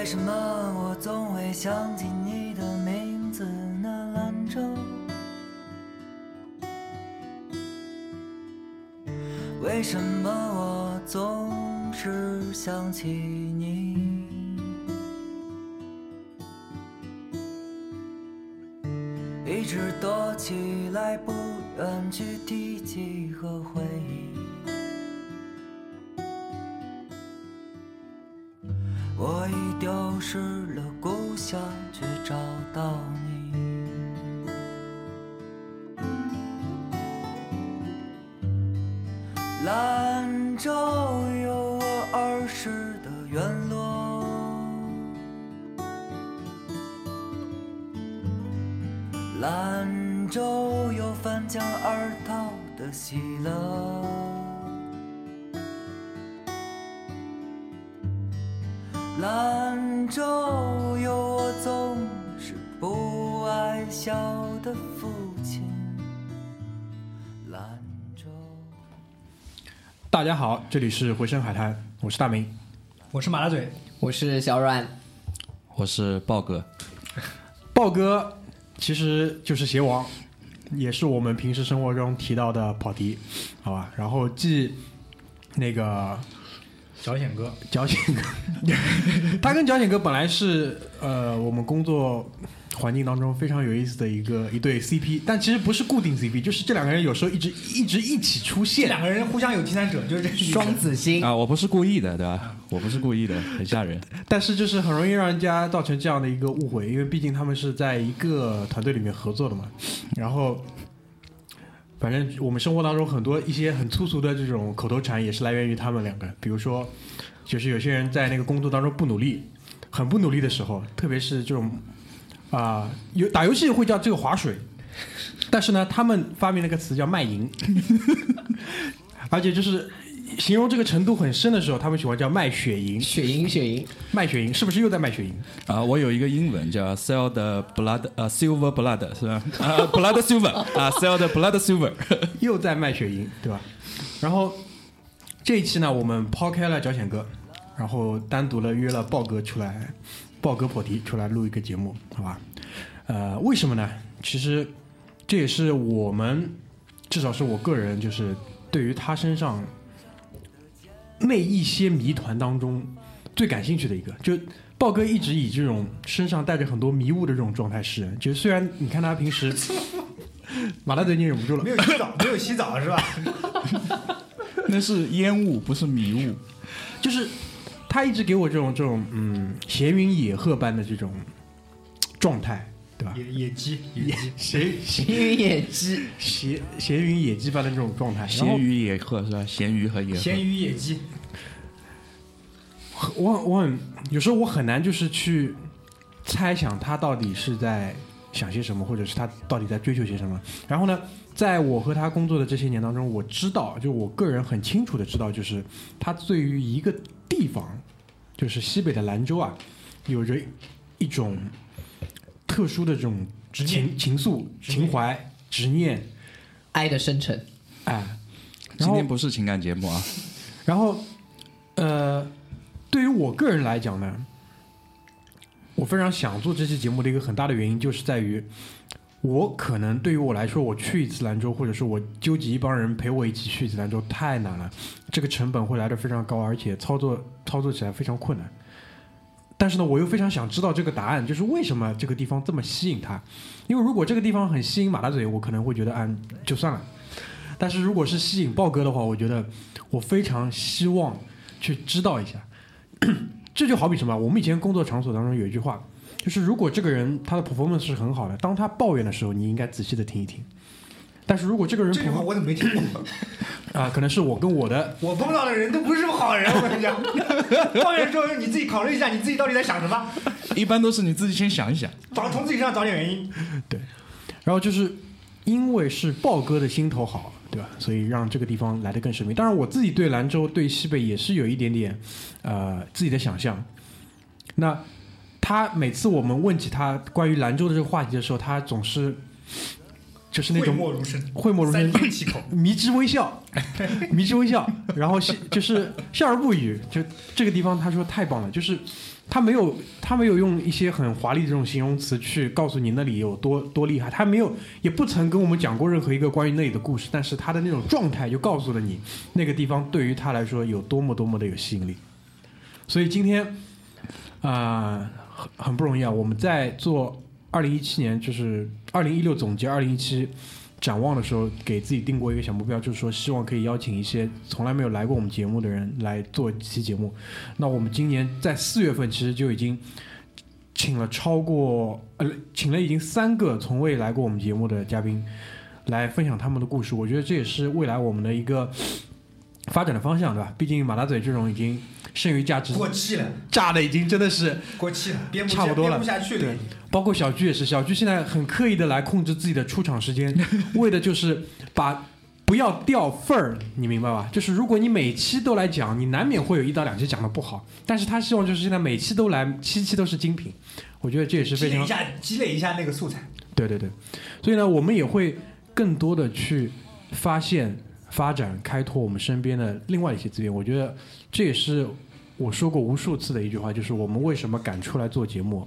为什么我总会想起你的名字呢？兰州。为什么我总是想起你？一直躲起来，不愿去提起和回的喜乐。兰州有我总是不爱笑的父亲。兰州。大家好，这里是回声海滩，我是大明。我是马大嘴，我是小阮，我是豹哥，豹哥其实就是鞋王，也是我们平时生活中提到的跑题，好吧？然后继那个小显哥，矫情哥，他跟矫情哥本来是呃我们工作环境当中非常有意思的一个一对 CP，但其实不是固定 CP，就是这两个人有时候一直一直一起出现。两个人互相有第三者，就是这双子星，啊，我不是故意的，对吧？我不是故意的，很吓人。但是就是很容易让人家造成这样的一个误会，因为毕竟他们是在一个团队里面合作的嘛。然后，反正我们生活当中很多一些很粗俗的这种口头禅，也是来源于他们两个。比如说，就是有些人在那个工作当中不努力，很不努力的时候，特别是这种啊、有打游戏会叫这个划水，但是呢，他们发明了个词叫卖淫，而且就是形容这个程度很深的时候，他们喜欢叫卖血银。血银血银，卖血银是不是又在卖血银？啊，我有一个英文叫 sell the blood，呃，silver blood 是吧？啊，blood silver 啊，sell the blood silver。又在卖血银，对吧？然后这一期呢，我们抛开了脚险哥，然后单独的约了豹哥出来，豹哥破题出来录一个节目，好吧？呃，为什么呢？其实这也是我们，至少是我个人，就是对于他身上那一些谜团当中最感兴趣的一个，就。豹哥一直以这种身上带着很多迷雾的这种状态示人，就是虽然你看他平时，马大嘴你忍不住了没，有洗澡，没有洗澡是吧？那是烟雾，不是迷雾。就是他一直给我这种这种嗯闲云野鹤般的这种状态，对吧？野野鸡，野鸡，闲闲云野鸡，闲闲云野鸡般的这种状态。咸鱼野鹤是吧？咸鱼和野鹤。咸鱼野鸡，我我很有时候我很难就是去猜想他到底是在想些什么，或者是他到底在追求些什么。然后呢，在我和他工作的这些年当中，我知道，就我个人很清楚的知道，就是他对于一个地方，就是西北的兰州啊，有着一种特殊的这种情情愫、情怀、执念，爱的深沉，哎。今天不是情感节目啊，然后，呃，对于我个人来讲呢，我非常想做这期节目的一个很大的原因，就是在于我可能对于我来说，我去一次兰州，或者是我纠集一帮人陪我一起去一次兰州，太难了，这个成本会来的非常高，而且操作操作起来非常困难。但是呢，我又非常想知道这个答案，就是为什么这个地方这么吸引他？因为如果这个地方很吸引马大嘴，我可能会觉得，啊，就算了。但是如果是吸引豹哥的话，我觉得我非常希望去知道一下。这就好比什么？我们以前工作场所当中有一句话，就是如果这个人他的 performance 是很好的，当他抱怨的时候，你应该仔细的听一听。但是如果这个人这句话我怎么没听过？啊、可能是我跟我的我碰到的人都不是好人，我跟你讲。抱怨的时候你自己考虑一下，你自己到底在想什么，一般都是你自己先想一想。找从自己身上找点原因。对然后就是因为是豹哥的心头好，对吧？所以让这个地方来的更神秘。当然，我自己对兰州、对西北也是有一点点呃自己的想象。那他每次我们问起他关于兰州的这个话题的时候，他总是就是那种讳莫如深，讳莫如深三缄其口。迷之微笑，迷之微笑，然后是就是笑而不语，就这个地方他说太棒了，就是他没有他没有用一些很华丽的这种形容词去告诉你那里有多多厉害，他没有也不曾跟我们讲过任何一个关于那里的故事，但是他的那种状态就告诉了你那个地方对于他来说有多么多么的有吸引力，所以今天啊、很很不容易啊，我们在做二零一七年就是二零一六总结二零一七。展望的时候，给自己定过一个小目标，就是说希望可以邀请一些从来没有来过我们节目的人来做一期节目。那我们今年在四月份其实就已经请了超过呃，请了已经三个从未来过我们节目的嘉宾来分享他们的故事。我觉得这也是未来我们的一个发展的方向，对吧？毕竟马大嘴这种已经剩余价值过气了，炸的已经真的是过气了，编不差不多了编不下去了对。包括小鞠也是，小鞠现在很刻意的来控制自己的出场时间，为的就是把不要掉份儿，你明白吧？就是如果你每期都来讲，你难免会有一到两期讲的不好，但是他希望就是现在每期都来，七期都是精品，我觉得这也是非常积累一下，积累一下那个素材。对对对，所以呢，我们也会更多的去发现、发展、开拓我们身边的另外一些资源。我觉得这也是我说过无数次的一句话，就是我们为什么敢出来做节目，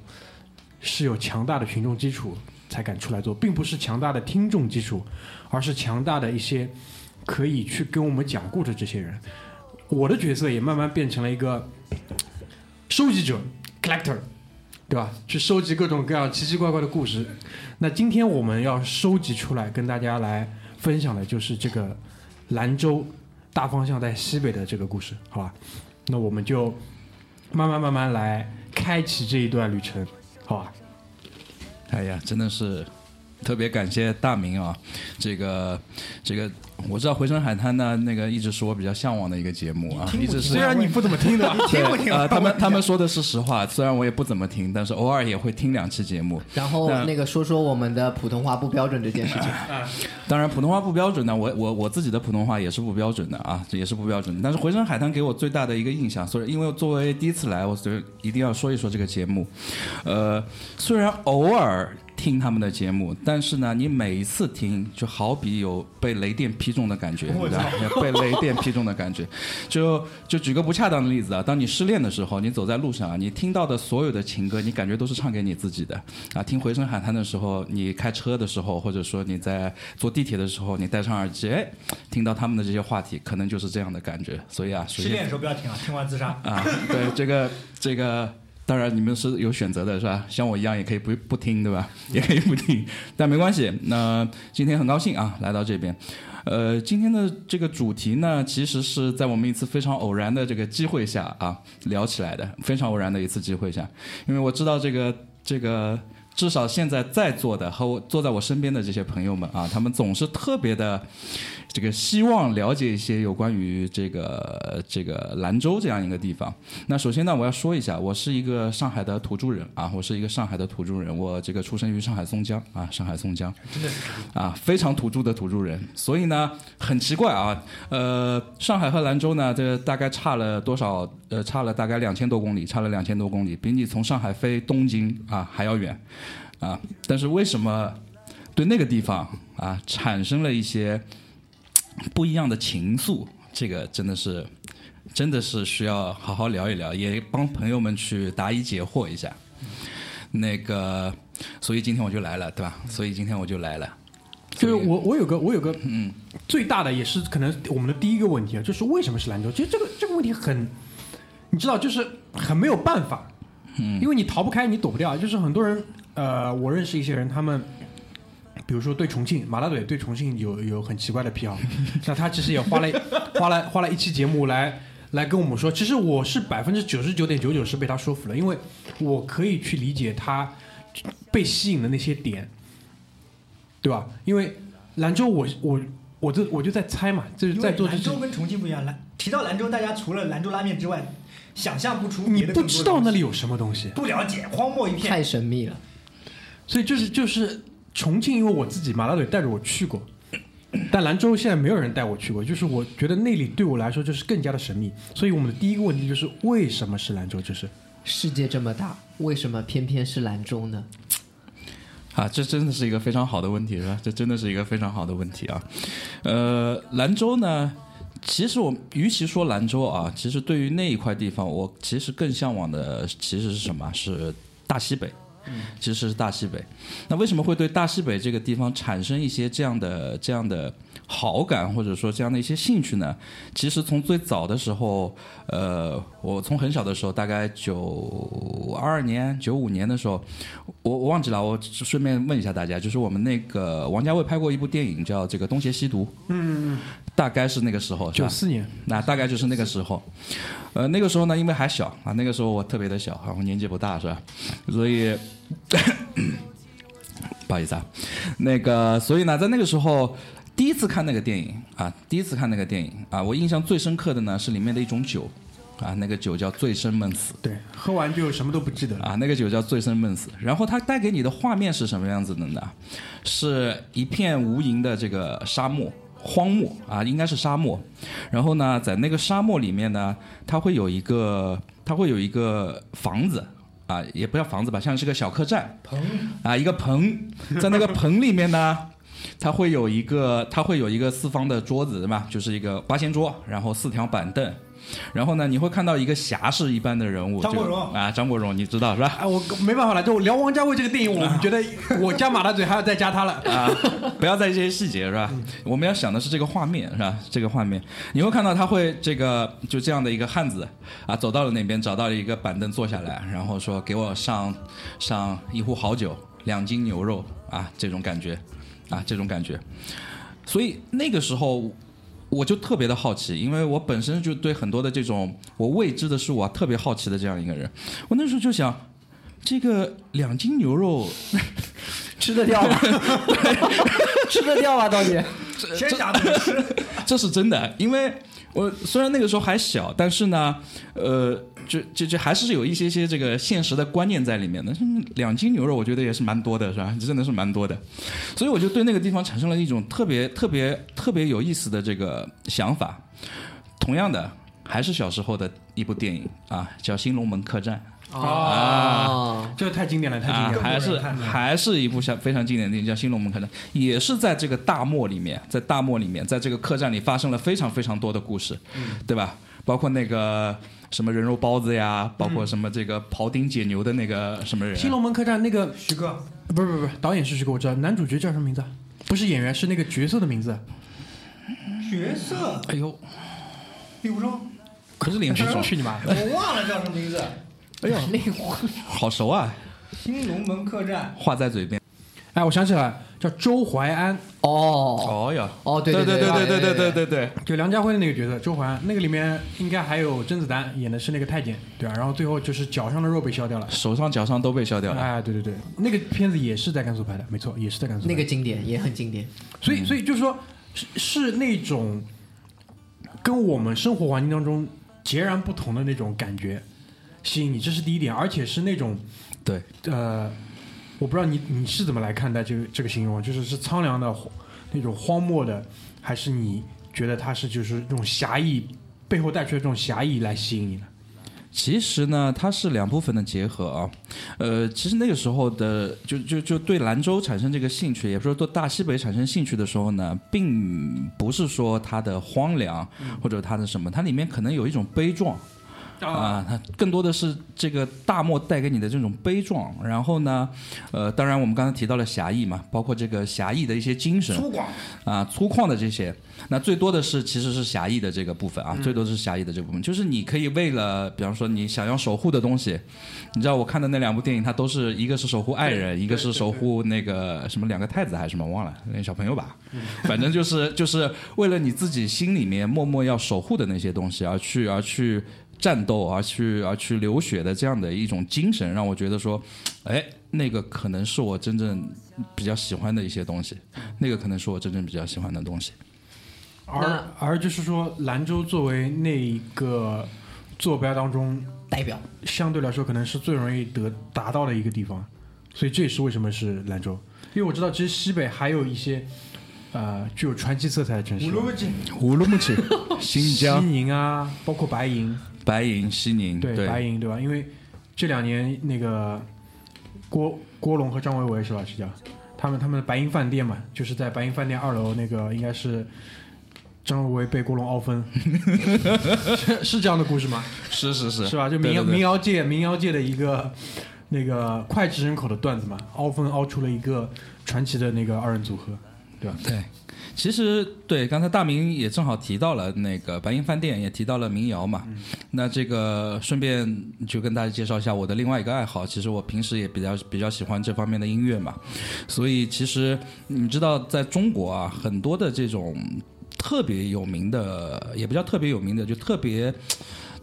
是有强大的群众基础才敢出来做，并不是强大的听众基础，而是强大的一些可以去跟我们讲故事这些人。我的角色也慢慢变成了一个 收集者 （collector），对吧？去收集各种各样奇奇怪怪的故事。那今天我们要收集出来跟大家来分享的就是这个兰州大方向在西北的这个故事，好吧？那我们就慢慢慢慢来开启这一段旅程，好吧？哎呀，真的是特别感谢大明啊！这个这个，我知道回声海滩呢，那个一直是我比较向往的一个节目啊，一直是虽然你不怎么听的，听不听？呃，他们他们说的是实话，虽然我也不怎么听，但是偶尔也会听两期节目。然后那那个说说我们的普通话不标准这件事情，当然，普通话不标准呢，我我我自己的普通话也是不标准的啊，这也是不标准的。但是回声海滩给我最大的一个印象，所以因为作为第一次来，我所以一定要说一说这个节目。呃，虽然偶尔听他们的节目，但是呢，你每一次听，就好比有被雷电劈中的感觉，我对吧？被雷电劈中的感觉。就就举个不恰当的例子啊，当你失恋的时候，你走在路上啊，你听到的所有的情歌，你感觉都是唱给你自己的啊。听回声海滩的时候，你开车的时候，或者说你在坐地铁的时候，你戴上耳机，哎，听到他们的这些话题，可能就是这样的感觉。所以啊，失恋的时候不要听啊，听完自杀。啊，对这个这个，当然你们是有选择的，是吧？像我一样也可以不不听，对吧？也可以不听，但没关系。那今天很高兴啊，来到这边。呃，今天的这个主题呢，其实是在我们一次非常偶然的这个机会下啊聊起来的，非常偶然的一次机会下，因为我知道这个这个。至少现在在座的和我坐在我身边的这些朋友们啊，他们总是特别的这个希望了解一些有关于这个这个兰州这样一个地方。那首先呢，我要说一下，我是一个上海的土著人啊，我是一个上海的土著人，我这个出生于上海松江啊，上海松江，啊，非常土著的土著人。所以呢，很奇怪啊，呃，上海和兰州呢，这大概差了多少？呃，差了大概两千多公里，差了两千多公里，比你从上海飞东京啊还要远啊。但是为什么对那个地方啊产生了一些不一样的情愫？这个真的是真的是需要好好聊一聊，也帮朋友们去答疑解惑一下。那个，所以今天我就来了，对吧？所以今天我就来了。就是我我有个我有个嗯最大的也是可能我们的第一个问题啊，就是为什么是兰州？其实这个这个问题很，你知道，就是很没有办法，嗯，因为你逃不开，你躲不掉。就是很多人，呃，我认识一些人，他们比如说对重庆马大嘴对重庆有有很奇怪的癖好，那他其实也花了花了花了一期节目来来跟我们说，其实我是百分之九十九点九九是被他说服了，因为我可以去理解他被吸引的那些点。对吧？因为兰州我，我我这我就在猜嘛，就是在做，兰州跟重庆不一样，兰提到兰州，大家除了兰州拉面之外，想象不出你不知道那里有什么东西，不了解，荒漠一片。太神秘了。所以就是就是重庆，因为我自己马大嘴带着我去过，但兰州现在没有人带我去过，就是我觉得那里对我来说就是更加的神秘。所以我们的第一个问题就是为什么是兰州？就是世界这么大，为什么偏偏是兰州呢？啊，这真的是一个非常好的问题，是吧？这真的是一个非常好的问题啊。呃，兰州呢，其实我与其说兰州啊，其实对于那一块地方，我其实更向往的其实是什么？是大西北。其实是大西北。那为什么会对大西北这个地方产生一些这样的这样的好感，或者说这样的一些兴趣呢？其实从最早的时候，呃，我从很小的时候，大概九二年、九五年的时候，我我忘记了，我顺便问一下大家，就是我们那个王家卫拍过一部电影叫这个《东邪西毒》，嗯，大概是那个时候，九四年，那大概就是那个时候，呃，那个时候呢，因为还小啊，那个时候我特别的小啊，我年纪不大是吧？所以 不好意思啊，那个，所以呢，在那个时候第一次看那个电影啊，第一次看那个电影啊，我印象最深刻的呢是里面的一种酒啊，那个酒叫醉生梦死。对，喝完就什么都不记得了。啊，那个酒叫醉生梦死。然后它带给你的画面是什么样子的呢？是一片无垠的这个沙漠。荒漠啊，应该是沙漠。然后呢，在那个沙漠里面呢，它会有一个，它会有一个房子啊，也不叫房子吧，像是个小客栈。棚啊，一个棚，在那个棚里面呢，它会有一个，它会有一个四方的桌子，对吧？就是一个八仙桌，然后四条板凳。然后呢，你会看到一个侠士一般的人物，张国荣啊，张国荣，你知道是吧？哎，我没办法了，就聊王家卫这个电影，我们觉得 我加马大嘴还要再加他了。啊，不要在意这些细节是吧？我们要想的是这个画面是吧？这个画面，你会看到他会这个就这样的一个汉子啊，走到了那边，找到了一个板凳坐下来，然后说给我上上一壶好酒，两斤牛肉啊，这种感觉啊，这种感觉。所以那个时候我就特别的好奇，因为我本身就对很多的这种我未知的事物啊特别好奇的这样一个人，我那时候就想，这个两斤牛肉。吃得掉吗？吃得掉吗？到底？天下不吃。这是真的，因为我虽然那个时候还小，但是呢，呃，就就就还是有一些些这个现实的观念在里面的。两斤牛肉，我觉得也是蛮多的，是吧？真的是蛮多的，所以我就对那个地方产生了一种特别特别特别有意思的这个想法。同样的，还是小时候的一部电影啊，叫《新龙门客栈》。哦，这个太经典了，太经啊，典了。还是还是一部像非常经典的电影叫《新龙门客栈》，也是在这个大漠里面，在大漠里面，在这个客栈里发生了非常非常多的故事，对吧？包括那个什么人肉包子呀，包括什么这个庖丁解牛的那个什么人啊，新龙门客栈那个徐哥，不是不是不是，导演是徐哥，我知道，男主角叫什么名字啊？不是演员，是那个角色的名字。角色哎呦，李无双，可是林志忠，去你妈！我忘了叫什么名字。哎呦，那个好熟啊，新龙门客栈，话在嘴边。哎，我想起来，叫周淮安，哦。哦呀，哦，对对对对对对对对对对对，就梁家辉的那个角色周淮安，那个里面应该还有甄子丹演的是那个太监，对吧、然后最后就是脚上的肉被削掉了。手上脚上都被削掉了。哎，对对对，那个片子也是在甘肃拍的，没错，也是在甘肃拍。那个经典也很经典。所以，所以就是说，是是那种跟我们生活环境当中截然不同的那种感觉吸引你，这是第一点，而且是那种对，呃，我不知道你你是怎么来看待这个这个形容，就是是苍凉的那种荒漠的，还是你觉得它是就是这种侠义背后带出的这种侠义来吸引你的？其实呢，它是两部分的结合啊。呃，其实那个时候的，就就就对兰州产生这个兴趣，也不是说对大西北产生兴趣的时候呢，并不是说它的荒凉或者它的什么，它里面可能有一种悲壮。啊，它更多的是这个大漠带给你的这种悲壮，然后呢，呃，当然我们刚才提到了侠义嘛，包括这个侠义的一些精神，粗犷，啊，粗犷的这些，那最多的是其实是侠义的这个部分啊，最多是侠义的这部分，就是你可以为了，比方说你想要守护的东西，你知道我看的那两部电影，它都是一个是守护爱人，一个是守护那个什么两个太子还是什么忘了，那小朋友吧，反正就是就是为了你自己心里面默默要守护的那些东西而去而去。战斗而去而去流血的这样的一种精神，让我觉得说，哎，那个可能是我真正比较喜欢的一些东西，那个可能是我真正比较喜欢的东西。而而就是说，兰州作为那一个坐标当中代表相对来说可能是最容易得达到的一个地方，所以这也是为什么是兰州。因为我知道，其实西北还有一些呃具有传奇色彩的城市，乌鲁木齐，乌鲁木齐、新疆。西、宁啊，包括白银，白银、西宁，对白银对吧？因为这两年那个郭郭龙和张维维是吧？是叫。他们他们的白银饭店嘛，就是在白银饭店二楼那个应该是张维维被郭龙凹分，是是这样的故事吗？是是是。是吧？就民谣民谣界民谣界的一个那个脍炙人口的段子嘛，凹分凹出了一个传奇的那个二人组合，对吧？对，其实对，刚才大明也正好提到了那个白银饭店，也提到了民谣嘛。那这个顺便就跟大家介绍一下我的另外一个爱好。其实我平时也比较比较喜欢这方面的音乐嘛，所以其实你知道，在中国啊，很多的这种特别有名的，也不叫特别有名的，就特别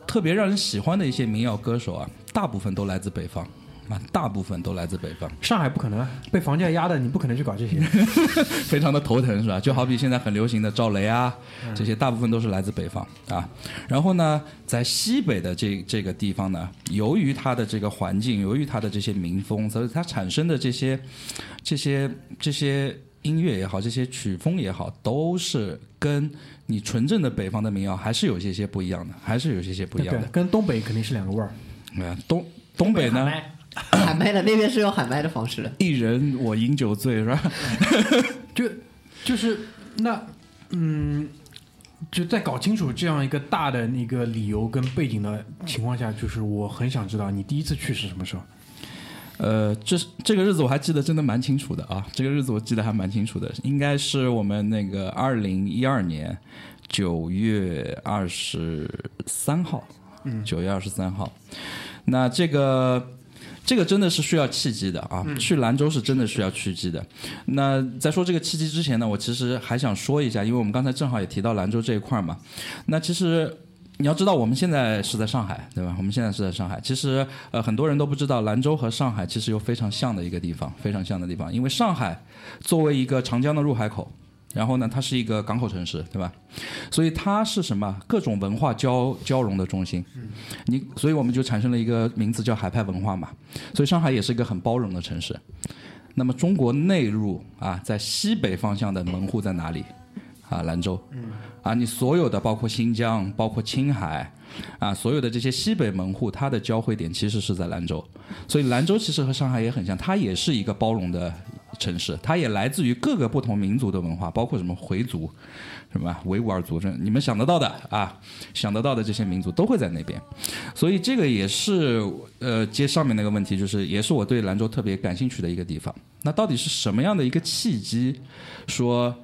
特别让人喜欢的一些民谣歌手啊，大部分都来自北方。啊，大部分都来自北方。上海不可能啊，被房价压的，你不可能去搞这些。非常的头疼，是吧？就好比现在很流行的赵雷啊，这些大部分都是来自北方啊。然后呢，在西北的这这个地方呢，由于它的这个环境，由于它的这些民风，所以它产生的这些这些这些音乐也好，这些曲风也好，都是跟你纯正的北方的民谣还是有些些不一样的，还是有些些不一样的。，跟东北肯定是两个味儿。啊，东东北呢，喊麦的那边是用喊麦的方式的。一人我饮酒醉，是吧？就就是那嗯，就在搞清楚这样一个大的那个理由跟背景的情况下，就是我很想知道你第一次去是什么时候？呃，这是这个日子我还记得真的蛮清楚的啊，这个日子我记得还蛮清楚的，应该是我们那个二零一二年九月二十三号，嗯，九月二十三号，那这个。这个真的是需要契机的啊！去兰州是真的需要契机的。那在说这个契机之前呢，我其实还想说一下，因为我们刚才正好也提到兰州这一块儿嘛。那其实你要知道，我们现在是在上海，对吧？我们现在是在上海。其实呃，很多人都不知道，兰州和上海其实有非常像的一个地方，非常像的地方。因为上海作为一个长江的入海口，然后呢，它是一个港口城市，对吧？所以它是什么？各种文化交交融的中心。你，所以我们就产生了一个名字叫海派文化嘛。所以上海也是一个很包容的城市。那么中国内陆啊，在西北方向的门户在哪里？啊，兰州。啊，你所有的包括新疆、包括青海，啊，所有的这些西北门户，它的交汇点其实是在兰州。所以兰州其实和上海也很像，它也是一个包容的城市，它也来自于各个不同民族的文化，包括什么回族，什么维吾尔族，这你们想得到的啊，想得到的这些民族都会在那边。所以这个也是呃接上面那个问题，就是也是我对兰州特别感兴趣的一个地方。那到底是什么样的一个契机，说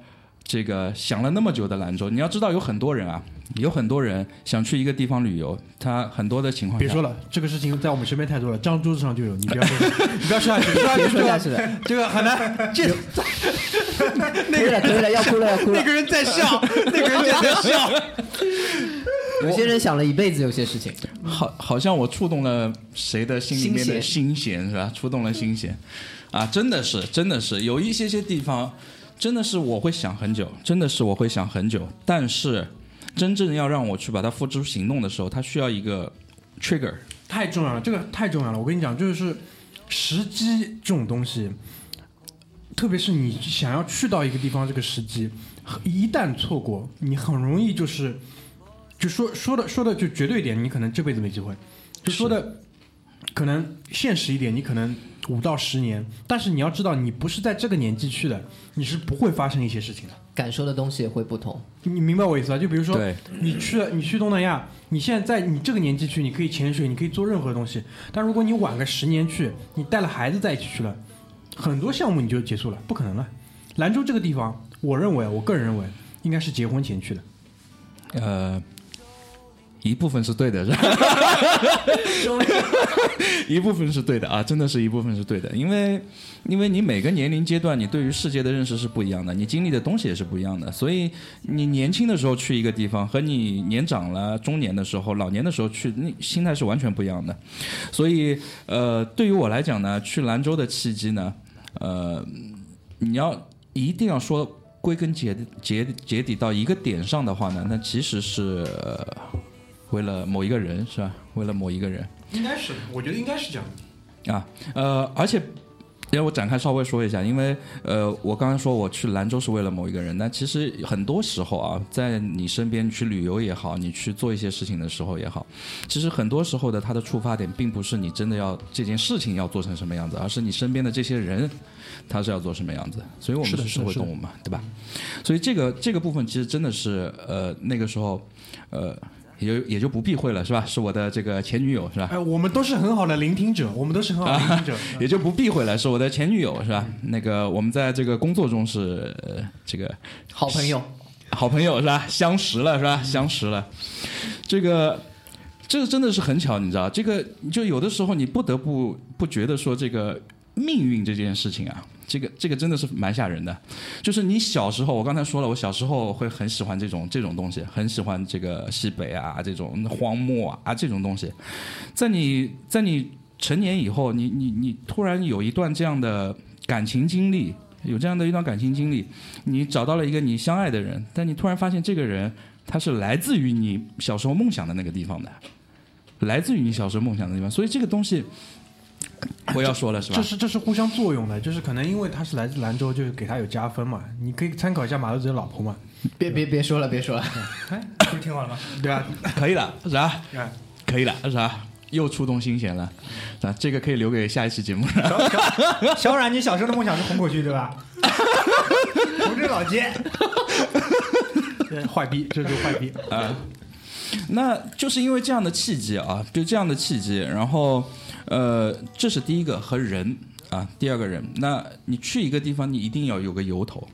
这个想了那么久的兰州？你要知道，有很多人啊，有很多人想去一个地方旅游，他很多的情况下别说了，这个事情在我们身边太多了，张桌子上就有，你不要说，你不要说下去，说下去别说下去了，这个很难。这可以了，可以了，要哭了，要哭了那。个人在笑，那个人在笑。有些人想了一辈子，有些事情。好，好像我触动了谁的心里面的心弦是吧？触动了心弦，啊，真的是，真的是有一些些地方，真的是我会想很久，真的是我会想很久，但是真正要让我去把它付诸行动的时候，它需要一个 trigger。太重要了，这个太重要了。我跟你讲，就是时机这种东西，特别是你想要去到一个地方，这个时机一旦错过，你很容易就是，就说说的说的就绝对一点，你可能这辈子没机会。就说的可能现实一点，你可能五到十年，但是你要知道，你不是在这个年纪去的，你是不会发生一些事情的。感受的东西也会不同。你明白我意思吧？就比如说，你去，你去东南亚，你现在在你这个年纪去，你可以潜水，你可以做任何东西。但如果你晚个十年去，你带了孩子在一起去了，很多项目你就结束了，不可能了。兰州这个地方，我认为，我个人认为，应该是结婚前去的。呃，一部分是对的，是吧？一部分是对的啊，真的是一部分是对的，因为因为你每个年龄阶段，你对于世界的认识是不一样的，你经历的东西也是不一样的，所以你年轻的时候去一个地方，和你年长了、中年的时候、老年的时候去，那心态是完全不一样的。所以呃，对于我来讲呢，去兰州的契机呢，呃，你要一定要说。归根结结结底到一个点上的话呢，那其实是、呃为了某一个人，是吧？为了某一个人应该是，我觉得应该是这样的。啊，呃，而且要我展开稍微说一下，因为呃，我刚刚说我去兰州是为了某一个人，但其实很多时候啊，在你身边去旅游也好，你去做一些事情的时候也好，其实很多时候的它的出发点并不是你真的要这件事情要做成什么样子，而是你身边的这些人他是要做什么样子。所以我们是社会动物嘛，对吧？所以这个这个部分其实真的是呃那个时候呃也就也就不避讳了，是吧？是我的这个前女友，是吧？哎，我们都是很好的聆听者，我们都是很好的聆听者。也就不避讳了，是我的前女友，是吧？那个我们在这个工作中是、呃、这个好朋友，好朋友是吧？相识了是吧？相识了，这个这个真的是很巧，你知道？这个就有的时候你不得不不觉得说这个命运这件事情啊，这个这个真的是蛮吓人的。就是你小时候，我刚才说了，我小时候会很喜欢这种这种东西，很喜欢这个西北啊，这种荒漠啊这种东西。在你在你成年以后，你你你突然有一段这样的感情经历，有这样的一段感情经历，你找到了一个你相爱的人，但你突然发现这个人他是来自于你小时候梦想的那个地方的，来自于你小时候梦想的地方，所以这个东西我要说了是吧这？是这是互相作用的，就是可能因为他是来自兰州，就是给他有加分嘛。你可以参考一下马路子的老婆嘛，别别别说了，别说了，哎，不是挺好了吗？对吧？可以了是吧？哎，可以了是吧？又触动心弦了，啊，这个可以留给下一期节目。小小 小冉，你小时候的梦想是红口区对吧？红镇老街，坏逼，这就是坏逼。啊，那就是因为这样的契机啊，就这样的契机，然后呃，这是第一个和人啊，第二个人，那你去一个地方，你一定要有个由头。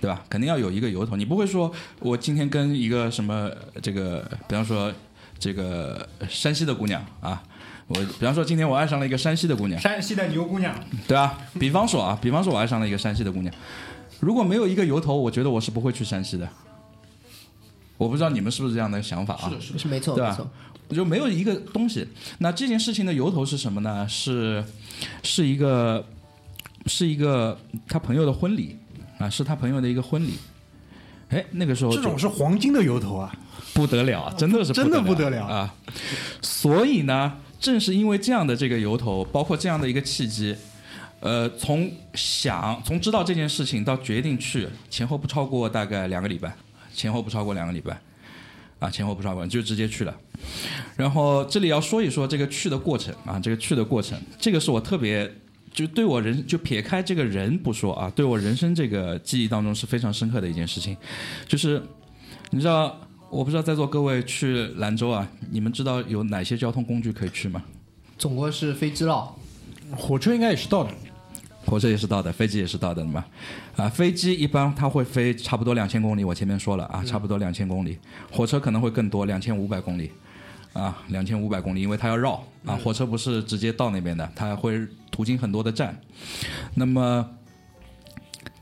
对吧？肯定要有一个由头，你不会说我今天跟一个什么这个，比方说这个山西的姑娘啊，我比方说今天我爱上了一个山西的姑娘，山西的牛姑娘，对吧？比方说啊，比方说我爱上了一个山西的姑娘，如果没有一个由头，我觉得我是不会去山西的。我不知道你们是不是这样的想法啊？是是是没错对吧就没有一个东西。那这件事情的由头是什么呢？是是一个是一个他朋友的婚礼啊，是他朋友的一个婚礼。哎，那个时候这种是黄金的由头啊！不得了啊，真的是真的不不得了啊！所以呢，正是因为这样的这个由头，包括这样的一个契机，呃，从想从知道这件事情到决定去，前后不超过大概两个礼拜，前后不超过两个礼拜，啊，前后不超过就直接去了。然后这里要说一说这个去的过程啊，这个去的过程，这个是我特别就对我人就撇开这个人不说啊，对我人生这个记忆当中是非常深刻的一件事情，就是你知道，我不知道在座各位去兰州啊，你们知道有哪些交通工具可以去吗？总共是飞机了，火车应该也是到的，火车也是到的，飞机也是到的嘛。啊，飞机一般它会飞差不多两千公里，我前面说了啊，差不多两千公里。火车可能会更多，两千五百公里。啊，两千五百公里，因为它要绕啊，火车不是直接到那边的，它会途经很多的站。那么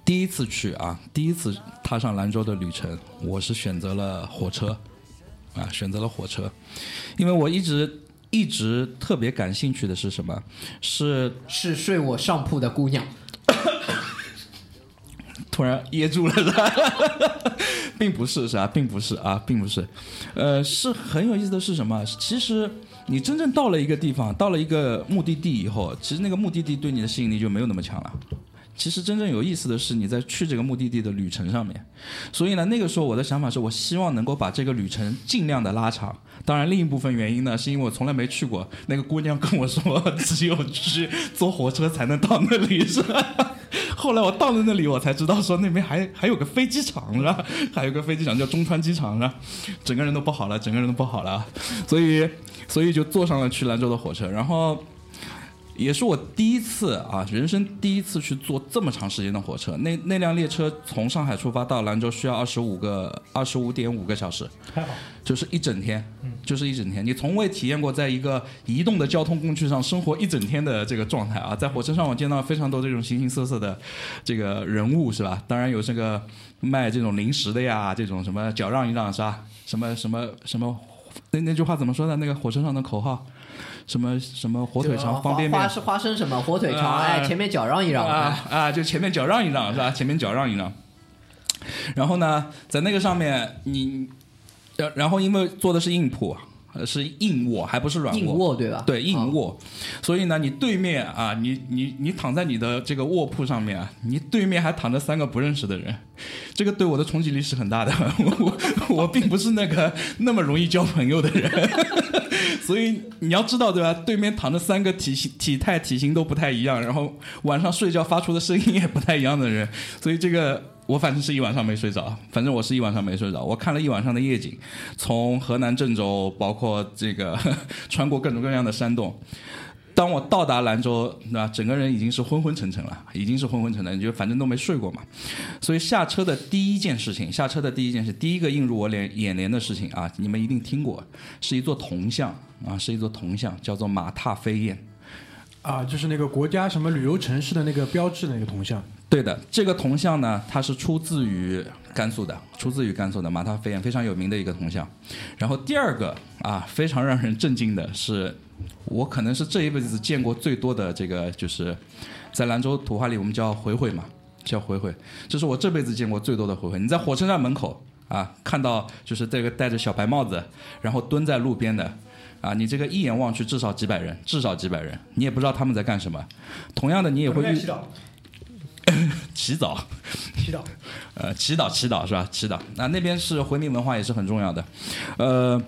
第一次去啊，第一次踏上兰州的旅程，我是选择了火车啊，选择了火车，因为我一直一直特别感兴趣的是什么？是是睡我上铺的姑娘，突然噎住了是吧？并不是是吧？并不是啊，并不是，呃，是很有意思的是什么？其实你真正到了一个地方，到了一个目的地以后，其实那个目的地对你的吸引力就没有那么强了。其实真正有意思的是你在去这个目的地的旅程上面，所以呢，那个时候我的想法是我希望能够把这个旅程尽量的拉长。当然，另一部分原因呢，是因为我从来没去过。那个姑娘跟我说，只有去坐火车才能到那里，是吧？后来我到了那里，我才知道说那边还还有个飞机场，是吧？还有个飞机场叫中川机场，是吧？整个人都不好了，整个人都不好了，所以所以就坐上了去兰州的火车，然后。也是我第一次啊，人生第一次去坐这么长时间的火车。那那辆列车从上海出发到兰州需要二十五个二十五点五个小时，还好，就是一整天，就是一整天。你从未体验过在一个移动的交通工具上生活一整天的这个状态啊！在火车上我见到非常多这种形形色色的这个人物是吧？当然有这个卖这种零食的呀，这种什么脚让一让是吧？什么什么什么，那那句话怎么说的？那个火车上的口号，什么什么火腿肠、方便面花。是花生什么火腿肠，啊哎，前面脚让一让，啊啊，就前面脚让一让是吧？前面脚让一让。然后呢，在那个上面你，然然后因为坐的是硬铺，呃是硬卧，还不是软卧硬卧对吧？对，硬啊卧。所以呢，你对面啊，你你你躺在你的这个卧铺上面啊，你对面还躺着三个不认识的人，这个对我的冲击力是很大的。我我我并不是那个那么容易交朋友的人，所以你要知道对吧？对面躺着三个体型体态体型都不太一样，然后晚上睡觉发出的声音也不太一样的人，所以这个。我反正是一晚上没睡着，反正我是一晚上没睡着。我看了一晚上的夜景，从河南郑州，包括这个 穿过各种各样的山洞。当我到达兰州，对吧？整个人已经是昏昏沉沉了，已经是昏昏沉沉，就反正都没睡过嘛。所以下车的第一件事情，下车的第一件事，第一个映入我脸眼帘的事情啊，你们一定听过，是一座铜像啊，是一座铜像，叫做马踏飞燕。啊，就是那个国家什么旅游城市的那个标志的那个铜像。对的，这个铜像呢，它是出自于甘肃的，出自于甘肃的马踏飞燕，非常有名的一个铜像。然后第二个啊，非常让人震惊的是，我可能是这一辈子见过最多的这个，就是在兰州土话里我们叫回回嘛，叫回回，这是我这辈子见过最多的回回。你在火车站门口啊，看到就是这个戴着小白帽子，然后蹲在路边的。啊，你这个一眼望去至少几百人，至少几百人，你也不知道他们在干什么。同样的，你也会遇 洗澡，洗澡，洗澡，呃，祈祷，祈祷是吧？祈祷。那那边是回民文化也是很重要的。呃，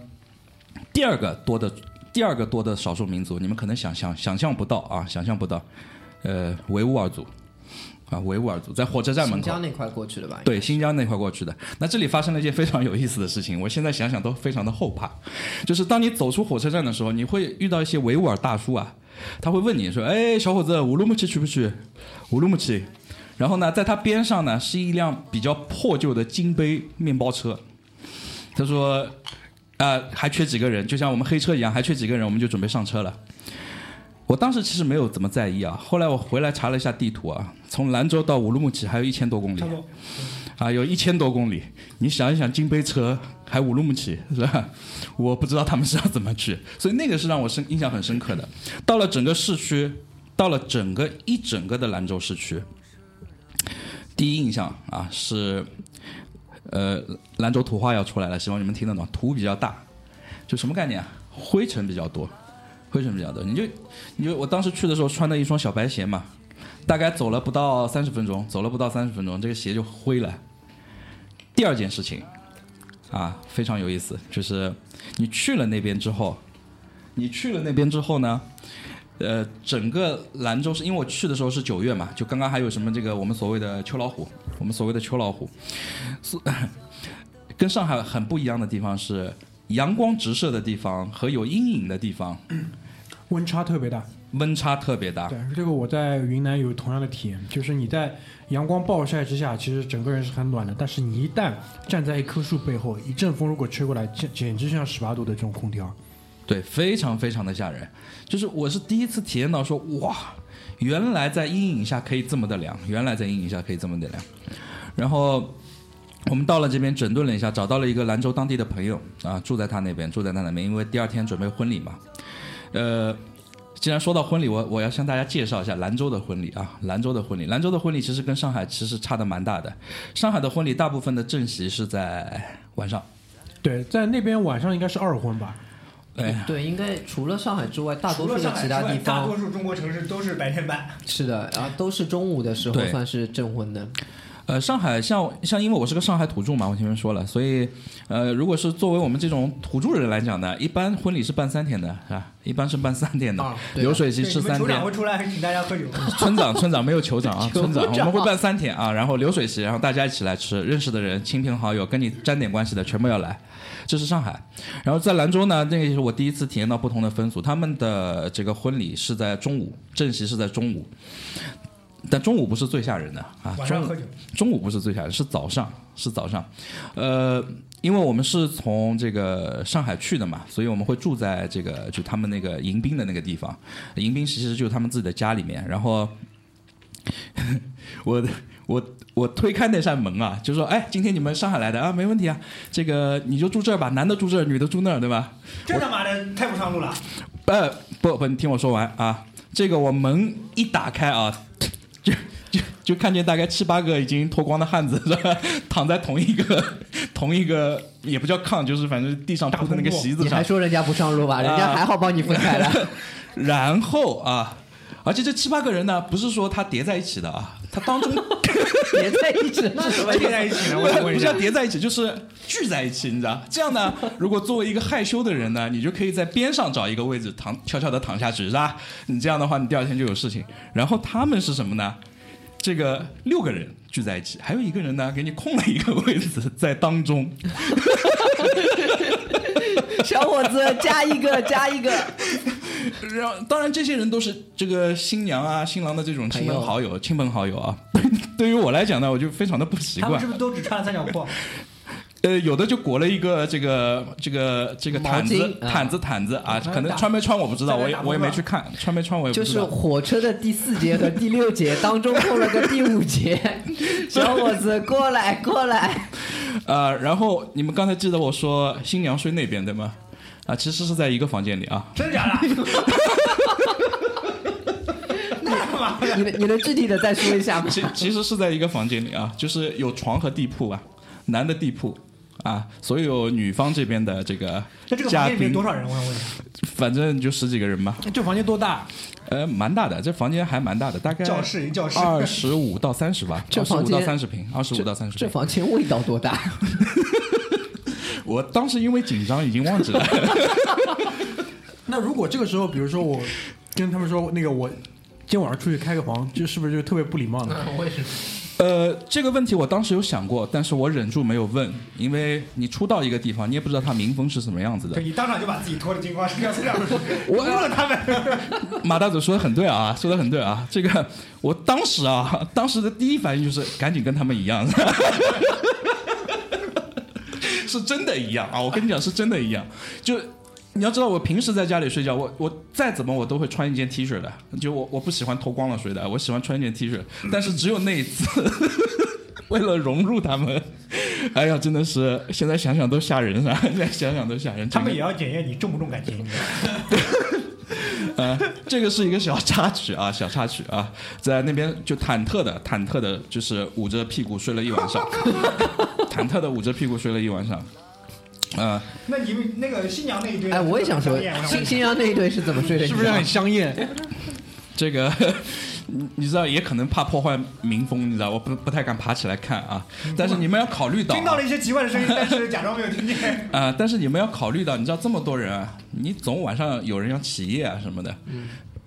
第二个多的，第二个多的少数民族，你们可能想象想象不到啊，想象不到。呃，维吾尔族啊，维吾尔族在火车站门口。新疆那块过去的吧？对，新疆那块过去的。那这里发生了一件非常有意思的事情，我现在想想都非常的后怕。就是当你走出火车站的时候，你会遇到一些维吾尔大叔啊，他会问你说：“哎，小伙子，乌鲁木齐去不去？乌鲁木齐。”然后呢，在他边上呢是一辆比较破旧的金杯面包车。他说：“啊、还缺几个人，就像我们黑车一样，还缺几个人，我们就准备上车了。”我当时其实没有怎么在意啊，后来我回来查了一下地图啊，从兰州到乌鲁木齐还有一千多公里。啊，有一千多公里。你想一想，金杯车还乌鲁木齐 是吧？我不知道他们是要怎么去，所以那个是让我深印象很深刻的。到了整个市区，到了整个一整个的兰州市区，第一印象啊是，呃，兰州土话要出来了，希望你们听得懂。土比较大，就什么概念啊？灰尘比较多，灰尘比较多。你就你就我当时去的时候穿的一双小白鞋嘛，大概走了不到三十分钟，走了不到三十分钟，这个鞋就灰了。第二件事情，啊，非常有意思，就是你去了那边之后，你去了那边之后呢，呃，整个兰州是因为我去的时候是九月嘛，就刚刚还有什么这个我们所谓的秋老虎，我们所谓的秋老虎，是跟上海很不一样的地方是，阳光直射的地方和有阴影的地方温差特别大。温差特别大。对，这个我在云南有同样的体验，就是你在阳光暴晒之下，其实整个人是很暖的，但是你一旦站在一棵树背后，一阵风如果吹过来，简简直像十八度的这种空调。对，非常非常的吓人。就是我是第一次体验到说，哇，原来在阴影下可以这么的凉，原来在阴影下可以这么的凉。然后我们到了这边整顿了一下，找到了一个兰州当地的朋友啊，住在他那边，住在他那边，因为第二天准备婚礼嘛。呃，既然说到婚礼，我我要向大家介绍一下兰州的婚礼啊，兰州的婚礼，兰州的婚礼其实跟上海其实差的蛮大的。上海的婚礼大部分的正席是在晚上，对，在那边晚上应该是二婚吧？对，对，应该除了上海之外，大多数的其他地方大多数中国城市都是白天办。是的，然啊，都是中午的时候算是证婚的。呃，上海像像因为我是个上海土著嘛，我前面说了，所以呃，如果是作为我们这种土著人来讲呢，一般婚礼是办三天的，是吧？一般是办三天的，啊流水席对，你们酋吃三天长。会出来请大家喝酒。村长，村长没有酋长啊，酋村长，我们会办三天啊，然后流水席，然后大家一起来吃，认识的人、亲朋好友跟你沾点关系的全部要来，这是上海。然后在兰州呢，那个是我第一次体验到不同的风俗，他们的这个婚礼是在中午，正席是在中午，但中午不是最吓人的啊，中午晚上喝酒，中午不是最吓人，是早上，是早上。呃，因为我们是从这个上海去的嘛，所以我们会住在这个就他们那个迎宾的那个地方。迎宾其实就是他们自己的家里面。然后我 我我推开那扇门啊，就说：“哎，今天你们上海来的啊，没问题啊。这个你就住这儿吧，男的住这儿，女的住那儿，对吧？”这他妈的太不上路了。呃，不不，你听我说完啊。这个我门一打开啊，就就就看见大概七八个已经脱光的汉子 是吧，躺在同一个同一个也不叫炕，就是反正地上铺的那个席子上你还，说人家不上路吧？人家还好帮你分开了。然后啊，而且这七八个人呢，不是说他叠在一起的啊，他当中 叠在一起那，什么叠在一起呢？我想问不是要一下，叠在一起，就是聚在一起，你知道？这样呢，如果作为一个害羞的人呢，你就可以在边上找一个位置躺，悄悄的躺下去，是吧？你这样的话，你第二天就有事情。然后他们是什么呢？这个六个人聚在一起，还有一个人呢，给你空了一个位置在当中。小伙子加一个加一个，然后，当然这些人都是这个新娘啊、新郎的这种亲朋好友、亲朋好友啊。对于我来讲呢，我就非常的不习惯他们是。不是都只穿了三角裤？呃，有的就裹了一个这个这个这个毯子啊毯子毯子啊，可能穿没穿我不知道，我也我也没去看，穿没穿我也不知道就是。火车的第四节和第六节当中空了个第五节。小伙子过来过来，呃，然后你们刚才记得我说新娘睡那边对吗？啊，其实是在一个房间里啊。真的假的？你能你能具体的再说一下吗？其其实是在一个房间里啊，就是有床和地铺啊，男的地铺啊，所有女方这边的这个那这个嘉宾房间里面多，少人？我想问一下，反正就十几个人吧，这房间多大？呃，蛮大的，这房间还蛮大的，大概教室一教室，二十五到三十吧，二十五到三十平，二十五到三十这。房间味道多大？我当时因为紧张已经忘记了，那如果这个时候，比如说我跟他们说那个我今天晚上出去开个房，这是不是就特别不礼貌呢？我也是？呃，这个问题我当时有想过，但是我忍住没有问，因为你初到一个地方，你也不知道他民风是什么样子的对。你当场就把自己脱得精光，这样这样，我问了他们，马大嘴说的很对啊，说的很对啊。这个我当时啊，当时的第一反应就是赶紧跟他们一样，是真的一样啊！我跟你讲，是真的一样。就你要知道，我平时在家里睡觉，我我再怎么我都会穿一件 T 恤的，就我我不喜欢脱光了睡的，我喜欢穿一件 T 恤。但是只有那一次，为了融入他们，哎呀，真的是现在想想都吓人啊！现在想想都吓人。他们也要检验你重不重感情，你知道吗？呃，这个是一个小插曲啊，小插曲啊，在那边就忐忑的、忐忑的，就是捂着屁股睡了一晚上，忐忑的捂着屁股睡了一晚上。呃，那你们那个新娘那一堆，哎，我也想说新新娘那一对是怎么睡的？是不是很香艳？这个 你你知道，也可能怕破坏民风，你知道，我不不太敢爬起来看啊。但是你们要考虑到、啊听到了。一些奇怪的声音，但是假装没有听见。啊、但是你们要考虑到，你知道这么多人啊，你总晚上有人要起夜啊什么的。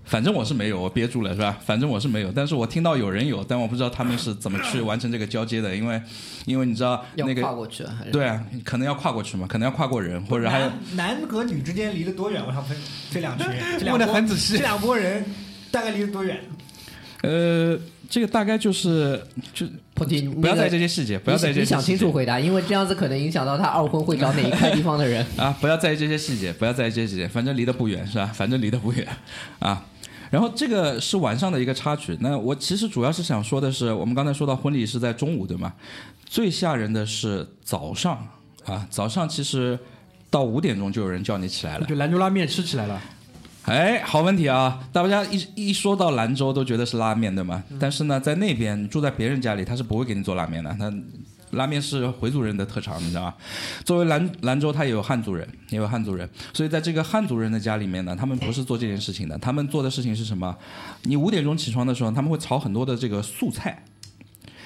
反正我是没有，我憋住了是吧？反正我是没有，但是我听到有人有，但我不知道他们是怎么去完成这个交接的，因为，因为你知道那个跨过去对啊，可能要跨过去嘛，可能要跨过人，或者还有男男和女之间离得多远？我想分这两群，问的很仔细这两拨人大概离得多远？呃，这个大概就是就不要在这些，细节，不要在这些你想清楚回答，因为这样子可能影响到他二婚会找哪一块地方的人。啊，不要在意这些细节，不要在意这些细节，反正离得不远是吧？反正离得不远啊。然后这个是晚上的一个插曲。那我其实主要是想说的是，我们刚才说到婚礼是在中午对吗？最吓人的是早上啊，早上其实到五点钟就有人叫你起来了。就兰州拉面吃起来了，哎，好问题啊！大家一一说到兰州都觉得是拉面对吗？但是呢，在那边你住在别人家里，他是不会给你做拉面的。他拉面是回族人的特长，你知道吗？作为兰兰州，它也有汉族人，也有汉族人，所以在这个汉族人的家里面呢，他们不是做这件事情的，他们做的事情是什么？你五点钟起床的时候，他们会炒很多的这个素菜，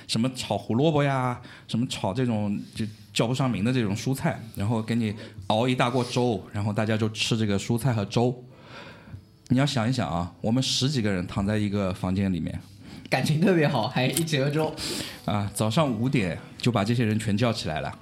什么炒胡萝卜呀，什么炒这种就叫不上名的这种蔬菜，然后给你熬一大锅粥，然后大家就吃这个蔬菜和粥。你要想一想啊，我们十几个人躺在一个房间里面感情特别好，还一起喝粥。啊，早上五点就把这些人全叫起来了，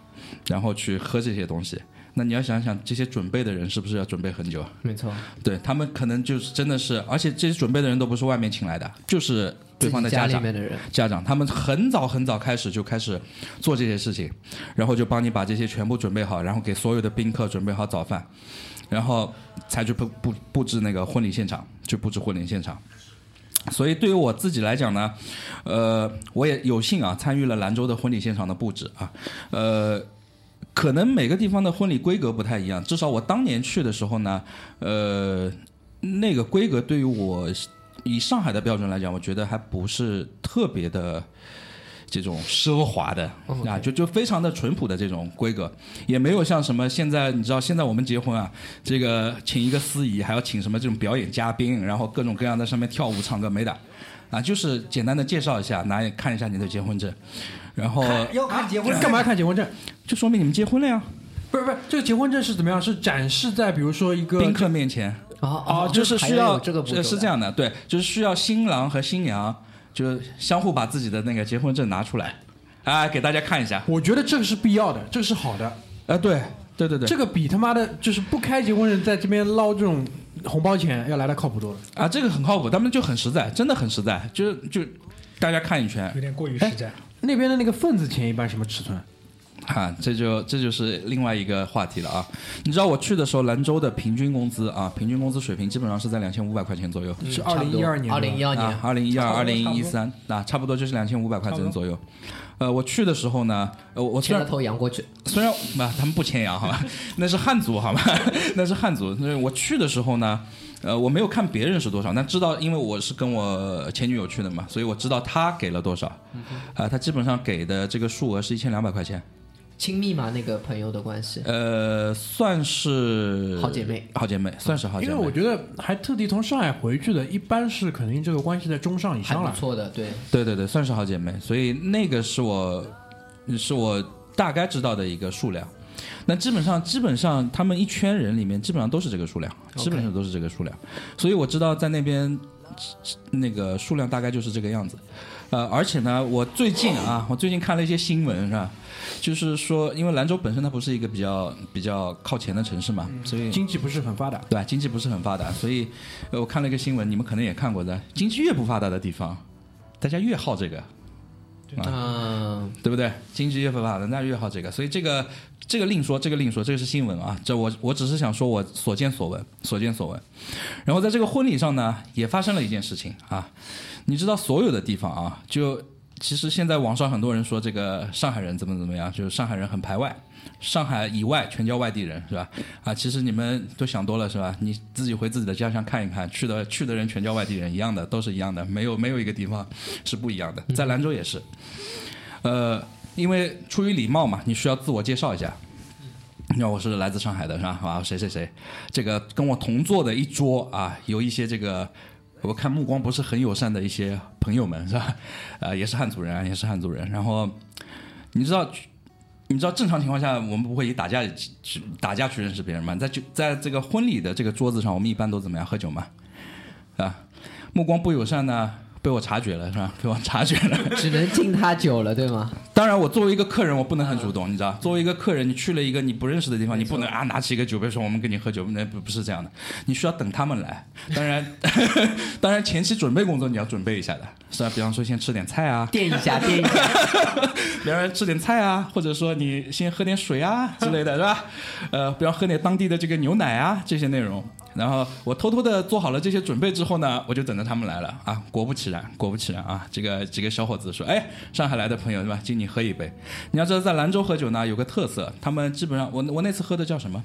然后去喝这些东西。那你要想想，这些准备的人是不是要准备很久？没错，对他们可能就是真的是，而且这些准备的人都不是外面请来的，就是对方的家家长。里面的人，家长，他们很早很早开始就开始做这些事情，然后就帮你把这些全部准备好，然后给所有的宾客准备好早饭，然后才去布布布置那个婚礼现场，去布置婚礼现场。所以对于我自己来讲呢，呃，我也有幸啊参与了兰州的婚礼现场的布置啊，呃，可能每个地方的婚礼规格不太一样，至少我当年去的时候呢，呃，那个规格对于我以上海的标准来讲，我觉得还不是特别的这种奢华的啊，就就非常的淳朴的这种规格，也没有像什么现在你知道现在我们结婚啊，这个请一个司仪，还要请什么这种表演嘉宾，然后各种各样在上面跳舞唱歌没的，啊，就是简单的介绍一下，拿看一下你的结婚证，然后要看结婚证干嘛看结婚证？就说明你们结婚了呀，不是不是，这个结婚证是怎么样？是展示在比如说一个宾客面前。哦哦，就是需要有这个步骤的是这样的，对，就是需要新郎和新娘就相互把自己的那个结婚证拿出来，啊，给大家看一下。我觉得这个是必要的，这个是好的。啊，对，对对对，这个比他妈的就是不开结婚证在这边捞这种红包钱要来的靠谱多了。啊，这个很靠谱，他们就很实在，真的很实在，就就大家看一圈有点过于实在。那边的那个份子钱一般什么尺寸？啊，这就这就是另外一个话题了啊。你知道我去的时候，兰州的平均工资啊，平均工资水平基本上是在两千五百块钱左右。是二零一二年二零一二年啊，二零一二、二零一三，那差不多就是两千五百块钱左右。呃，我去的时候呢，呃，我虽然牵了头羊过去，虽然不，他们不牵羊，好吧，那是汉族，好吧，那是汉族。那我去的时候呢，呃，我没有看别人是多少，但知道，因为我是跟我前女友去的嘛，所以我知道她给了多少。啊、她基本上给的这个数额是一千两百块钱，亲密吗那个朋友的关系，呃，算是好姐妹，好姐妹，算是好姐妹。因为我觉得还特地从上海回去的，一般是肯定这个关系在中上以上了。不错的，对，对对对，算是好姐妹，所以那个是我是我大概知道的一个数量。那基本上基本上他们一圈人里面基本上都是这个数量基本上都是这个数量，所以我知道在那边那个数量大概就是这个样子。呃，而且呢，我最近啊，我最近看了一些新闻，是吧？就是说，因为兰州本身它不是一个比较比较靠前的城市嘛，所以经济不是很发达，对经济不是很发达，所以呃我看了一个新闻，你们可能也看过的，经济越不发达的地方，大家越好这个。嗯，对不对？经济越发达，那越好这个，所以这个这个另说，这个另说，这个是新闻啊。这我我只是想说我所见所闻，所见所闻。然后在这个婚礼上呢，也发生了一件事情啊。你知道所有的地方啊，就其实现在网上很多人说这个上海人怎么怎么样，就是上海人很排外，上海以外全叫外地人是吧？啊，其实你们都想多了是吧？你自己回自己的家乡看一看，去的去的人全叫外地人，一样的都是一样的，没有没有一个地方是不一样的，在兰州也是。呃，因为出于礼貌嘛，你需要自我介绍一下。你看我是来自上海的，是吧？啊，谁谁谁，这个跟我同坐的一桌啊，有一些这个我看目光不是很友善的一些朋友们，是吧？呃，也是汉族人，也是汉族人。然后你知道，你知道正常情况下我们不会以打架去打架去认识别人嘛？在就在这个婚礼的这个桌子上，我们一般都怎么样？喝酒嘛，啊，目光不友善呢，被我察觉了，是吧？被我察觉了。只能敬他酒了，对吗？当然，我作为一个客人，我不能很主动，你知道，作为一个客人，你去了一个你不认识的地方，你不能啊拿起一个酒杯说我们跟你喝酒，那不不是这样的，你需要等他们来。当然，当然前期准备工作你要准备一下的，是吧？比方说先吃点菜啊，垫一下，垫一下，比方说吃点菜啊，或者说你先喝点水啊之类的，是吧？呃，比方喝点当地的这个牛奶啊这些内容。然后我偷偷的做好了这些准备之后呢，我就等着他们来了啊！果不其然，果不其然啊，这个几个小伙子说：“哎，上海来的朋友对吧？敬你喝一杯。”你要知道，在兰州喝酒呢有个特色，他们基本上我我那次喝的叫什么？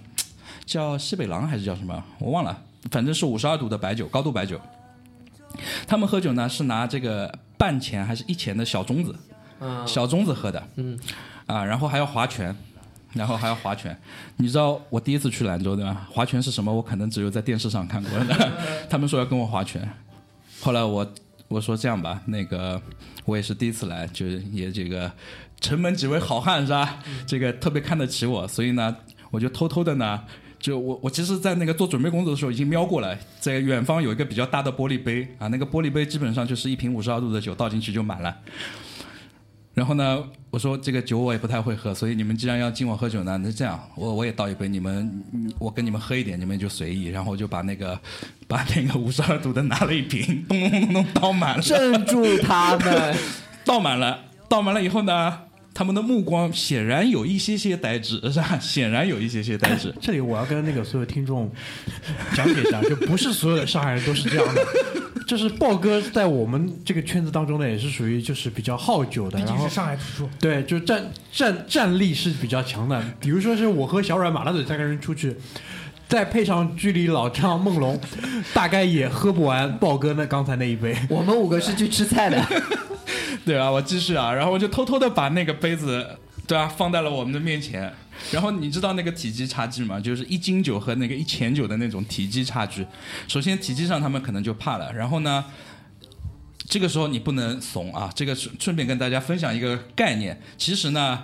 叫西北狼还是叫什么？我忘了，反正是五十二度的白酒，高度白酒。他们喝酒呢是拿这个半钱还是一钱的小盅子，嗯，小盅子喝的，嗯，啊，然后还要划拳，然后还要划拳。你知道我第一次去兰州对吧？划拳是什么？我可能只有在电视上看过的。他们说要跟我划拳，后来我我说这样吧，那个我也是第一次来，就是也这个城门几位好汉是吧？这个特别看得起我，所以呢，我就偷偷的呢。就我我其实，在那个做准备工作的时候已经瞄过了，在远方有一个比较大的玻璃杯啊，那个玻璃杯基本上就是一瓶五十二度的酒倒进去就满了。然后呢，我说这个酒我也不太会喝，所以你们既然要敬我喝酒呢，那这样我我也倒一杯，你们嗯我跟你们喝一点，你们就随意。然后我就把那个把那个五十二度的拿了一瓶，咚咚咚咚倒满了，镇住他们。倒满了，倒满了以后呢，他们的目光显然有一些些呆滞，是吧？显然有一些些呆滞。这里我要跟那个所有听众讲解一下，就不是所有的上海人都是这样的。就是豹哥在我们这个圈子当中呢，也是属于就是比较好酒的，然后毕竟是上海土著，对，就战战战力是比较强的。比如说是我和小阮、马大嘴三个人出去，再配上距离老张、梦龙，大概也喝不完豹哥那刚才那一杯。我们五个是去吃菜的，对啊，我继续啊，然后我就偷偷的把那个杯子，对啊，放在了我们的面前。然后你知道那个体积差距吗？就是一斤酒和那个一钱酒的那种体积差距。首先体积上他们可能就怕了，然后呢，这个时候你不能怂啊。这个顺顺便跟大家分享一个概念，其实呢。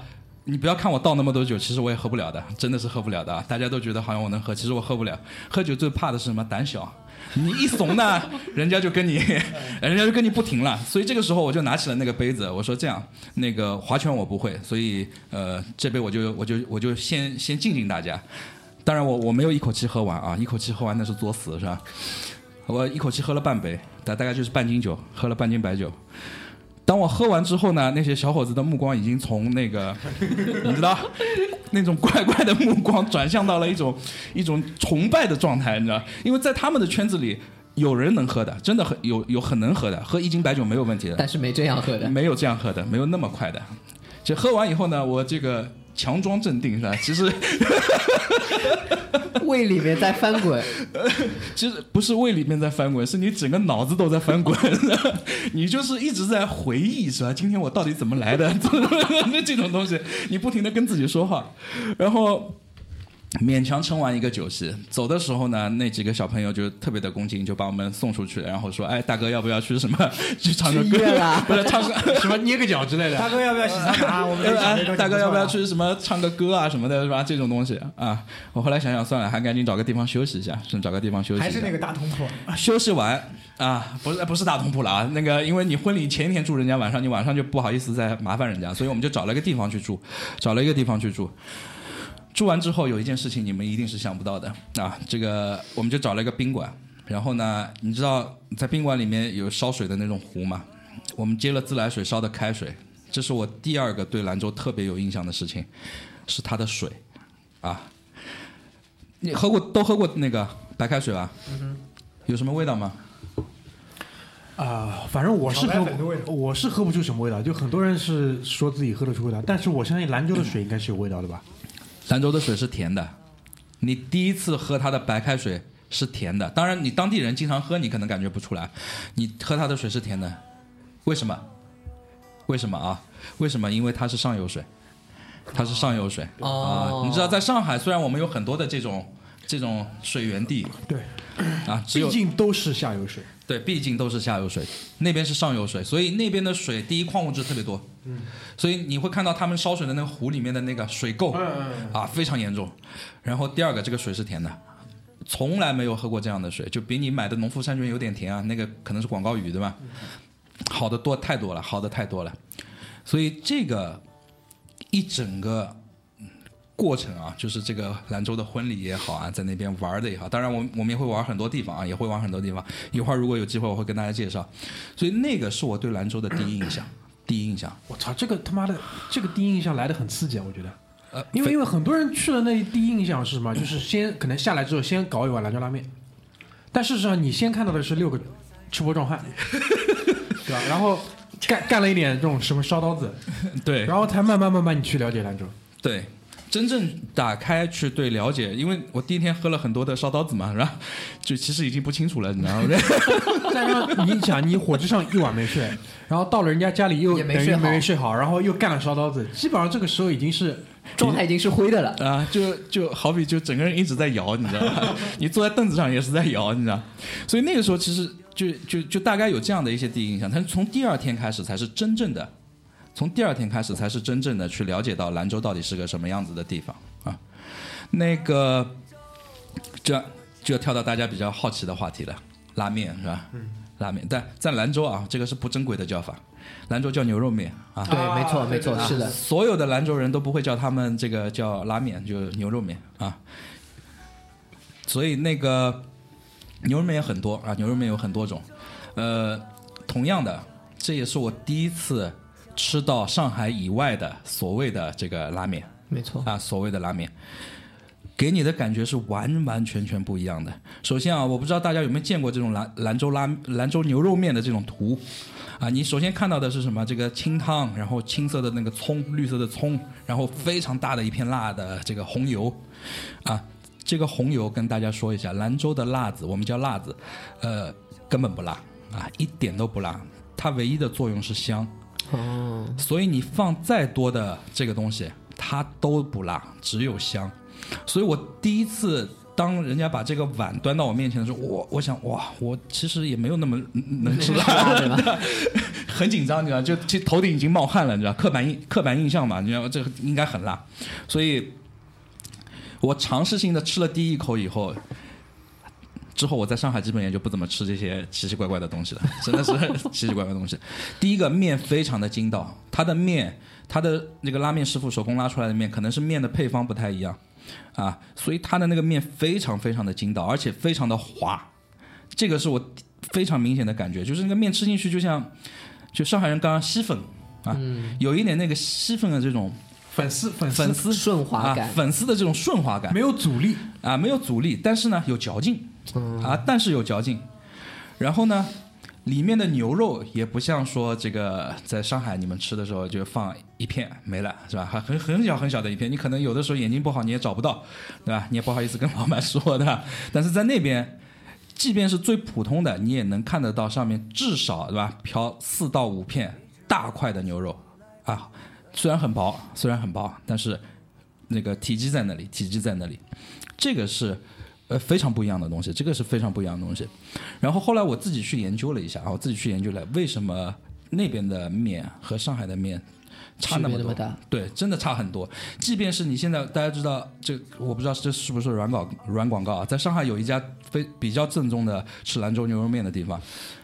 你不要看我倒那么多酒，其实我也喝不了的，真的是喝不了的啊。大家都觉得好像我能喝，其实我喝不了。喝酒最怕的是什么？胆小。你一怂呢，人家就跟你，人家就跟你不停了。所以这个时候我就拿起了那个杯子，我说这样，那个划拳我不会，所以呃，这杯我就我就我就先先敬敬大家。当然我我没有一口气喝完啊，一口气喝完那是作死是吧？我一口气喝了半杯，大大概就是半斤酒，喝了半斤白酒。当我喝完之后呢，那些小伙子的目光已经从那个，你知道，那种怪怪的目光转向到了一种一种崇拜的状态，你知道？因为在他们的圈子里，有人能喝的，真的很有有很能喝的，喝一斤白酒没有问题的，但是没这样喝的。没有这样喝的，没有那么快的。就喝完以后呢，我这个强装镇定是吧？其实。胃里面在翻滚，其实不是胃里面在翻滚，是你整个脑子都在翻滚，你就是一直在回忆，是吧？今天我到底怎么来的？这种东西，你不停的跟自己说话，然后。勉强撑完一个酒席，走的时候呢，那几个小朋友就特别的恭敬，就把我们送出去，然后说：“哎，大哥要不要去什么 去唱个歌啊？不是唱个什么捏个脚之类的？大哥要不要洗桑拿？我们哎，大哥要不要去什么唱个歌啊什么的，是吧？这种东西啊，我后来想想算了，还赶紧找个地方休息一下，先找个地方休息。还是那个大通铺。休息完啊，不是不是大通铺了啊，那个因为你婚礼前一天住人家，晚上你晚上就不好意思再麻烦人家，所以我们就找了个地方去住，找了一个地方去住。住完之后有一件事情你们一定是想不到的啊，这个我们就找了一个宾馆，然后呢，你知道在宾馆里面有烧水的那种壶吗？我们接了自来水烧的开水，这是我第二个对兰州特别有印象的事情，是它的水，啊，你喝过都喝过那个白开水吧？有什么味道吗？啊，反正我是喝粉的味道我是喝不出什么味道，就很多人是说自己喝得出味道，但是我相信兰州的水应该是有味道的吧？兰州的水是甜的，你第一次喝它的白开水是甜的，当然你当地人经常喝，你可能感觉不出来。你喝它的水是甜的，为什么？为什么啊？为什么？因为它是上游水，它是上游水、哦啊。你知道，在上海虽然我们有很多的这种这种水源地对，啊，毕竟都是下游水。对，毕竟都是下游水，那边是上游水，所以那边的水第一矿物质特别多，嗯，所以你会看到他们烧水的那个壶里面的那个水垢，啊，非常严重。然后第二个，这个水是甜的，从来没有喝过这样的水，就比你买的农夫山泉有点甜啊，那个可能是广告语对吧？好的多太多了，好的太多了，所以这个一整个过程啊，就是这个兰州的婚礼也好啊，在那边玩的也好，当然我我们也会玩很多地方啊，也会玩很多地方。一会儿如果有机会，我会跟大家介绍。所以那个是我对兰州的第一印象，第一印象。我操，这个他妈的，这个第一印象来的很刺激啊！我觉得，呃，因为因为很多人去了那第一印象是什么？就是先可能下来之后先搞一碗兰州拉面，但事实上你先看到的是六个吃播壮汉，对吧？然后干干了一点这种什么烧刀子，对然后才慢慢慢慢你去了解兰州。对，真正打开去对了解，因为我第一天喝了很多的烧刀子嘛，是吧？就其实已经不清楚了，你知道吗？再让你想，你火车上一晚没睡，然后到了人家家里又等于也没睡好没睡好，然后又干了烧刀子，基本上这个时候已经是状态已经是灰的了。啊，就就好比就整个人一直在摇，你知道吗？你坐在凳子上也是在摇，你知道。所以那个时候其实就就就大概有这样的一些第一印象，但是从第二天开始才是真正的，从第二天开始才是真正的去了解到兰州到底是个什么样子的地方啊。那个，这就要跳到大家比较好奇的话题了，拉面是吧？嗯，拉面，但在兰州啊，这个是不正规的叫法，兰州叫牛肉面啊。对，没错，没错，是的。所有的兰州人都不会叫他们这个叫拉面，就牛肉面啊。所以那个牛肉面也很多啊，牛肉面有很多种。呃，同样的，这也是我第一次吃到上海以外的所谓的这个拉面。没错，啊，所谓的拉面。给你的感觉是完完全全不一样的。首先啊，我不知道大家有没有见过这种兰兰州拉兰州牛肉面的这种图，啊，你首先看到的是什么？这个清汤，然后青色的那个葱，绿色的葱，然后非常大的一片辣的这个红油，啊，这个红油跟大家说一下，兰州的辣子，我们叫辣子，呃，根本不辣。啊，一点都不辣，它唯一的作用是香哦，所以你放再多的这个东西，它都不辣，只有香。所以我第一次当人家把这个碗端到我面前的时候，我我想哇，我其实也没有那么能吃辣，对吧？很紧张，你知道，就其头顶已经冒汗了，你知道，刻板印刻板印象嘛，你知道这个应该很辣，所以我尝试性的吃了第一口以后。之后我在上海基本也就不怎么吃这些奇奇怪怪的东西了，真的是 奇奇怪怪的东西。第一个面非常的筋道，它的面，它的那个拉面师傅手工拉出来的面，可能是面的配方不太一样，啊，所以它的那个面非常非常的筋道，而且非常的滑，这个是我非常明显的感觉，就是那个面吃进去就像，就上海人刚刚吸粉啊，有一点那个吸粉的这种粉丝粉丝粉丝顺滑啊感，粉丝的这种顺滑感没，有阻力，啊，没有阻力，但是呢有嚼劲，啊，但是有嚼劲。然后呢，里面的牛肉也不像说这个在上海你们吃的时候就放一片没了，是吧？还很很小很小的一片，你可能有的时候眼睛不好你也找不到，对吧？你也不好意思跟老板说的。但是在那边，即便是最普通的，你也能看得到上面至少对吧？飘四到五片大块的牛肉啊，虽然很薄，虽然很薄，但是那个体积在那里，体积在那里，这个是呃非常不一样的东西，这个是非常不一样的东西。然后后来我自己去研究了一下啊，我自己去研究了为什么那边的面和上海的面差那么多，对，真的差很多。即便是你现在大家知道这，我不知道这是不是软广软广告啊，在上海有一家非比较正宗的吃兰州牛肉面的地方，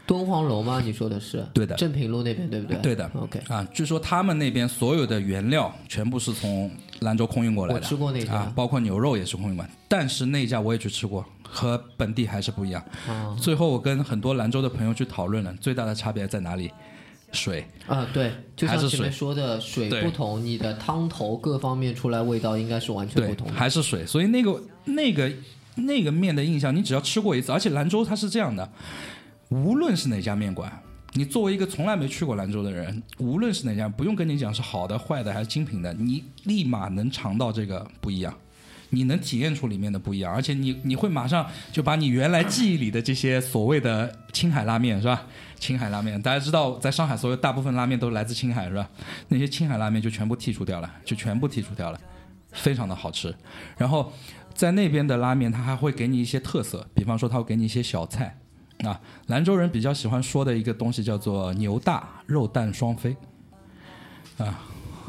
敦煌楼吗？你说的是？对的正平路那边对不对？对的 OK，啊，据说他们那边所有的原料全部是从兰州空运过来我的。吃过那家啊，包括牛肉也是空运过来，但是那家我也去吃过，和本地还是不一样。啊最后我跟很多兰州的朋友去讨论了，最大的差别在哪里？水，啊，对，就像前面说的，水不同，你的汤头各方面出来味道应该是完全不同，的。还是水，所以那个那个那个面的印象，你只要吃过一次，而且兰州它是这样的，无论是哪家面馆，你作为一个从来没去过兰州的人，无论是哪家，不用跟你讲是好的、坏的还是精品的，你立马能尝到这个不一样。你能体验出里面的不一样，而且你你会马上就把你原来记忆里的这些所谓的青海拉面是吧？青海拉面，大家知道，在上海所有大部分拉面都来自青海是吧？那些青海拉面就全部剔除掉了，就全部剔除掉了，非常的好吃。然后在那边的拉面，它还会给你一些特色，比方说它会给你一些小菜啊。兰州人比较喜欢说的一个东西叫做牛大肉蛋双飞啊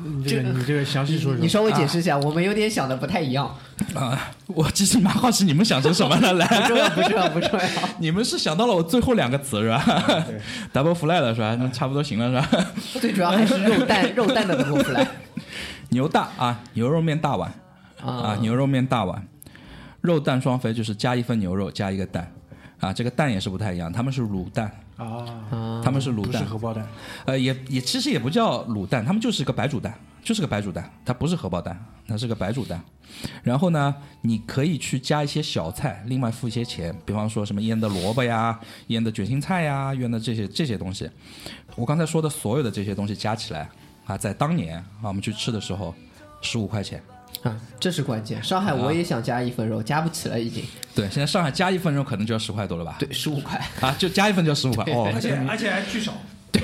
你这个你这个详细说说。你稍微解释一下，我们有点想的不太一样。啊！我其实蛮好奇你们想成什么了，来。不重要，不重要，不重要。你们是想到了我最后两个词是吧？double fly 了是吧？那差不多行了是吧？最主要还是肉蛋，肉蛋的不出来牛大啊，牛肉面大碗啊，牛肉面大碗，肉蛋双飞就是加一份牛肉加一个蛋啊，这个蛋也是不太一样，他们是卤蛋，啊，他们是卤蛋不是，荷包蛋，呃，也也其实也不叫卤蛋，他们就是个白煮蛋，就是个白煮蛋，它不是荷包蛋，它是个白煮蛋。然后呢，你可以去加一些小菜，另外付一些钱，比方说什么腌的萝卜呀、腌的卷心菜呀、腌的这些这些东西。我刚才说的所有的这些东西加起来啊，在当年啊我们去吃的时候，十五块钱。啊，这是关键。上海我也想加一份肉，加不起了已经。对，现在上海加一份肉可能就要十块多了吧？对，十五块。啊，就加一份就要十五块哦，而且而且还巨少。对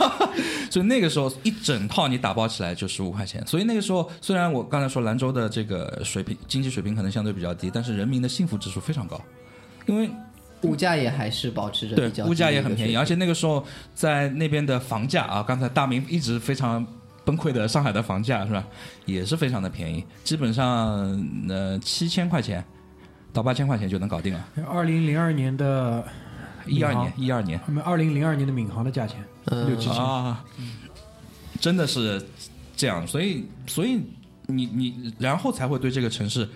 所以那个时候一整套你打包起来就十五块钱。所以那个时候虽然我刚才说兰州的这个水平经济水平可能相对比较低，但是人民的幸福指数非常高，因为物价也还是保持着比较物价也很便宜，而且且那个时候在那边的房价啊，刚才大明一直非常。崩溃的上海的房价是吧，也是非常的便宜，基本上呃七千块钱到八千块钱就能搞定了。二零零二年的一二年，一二年，我们二零零二年的闵行的价钱六七千，啊，真的是这样，所以所以你你然后才会对这个城市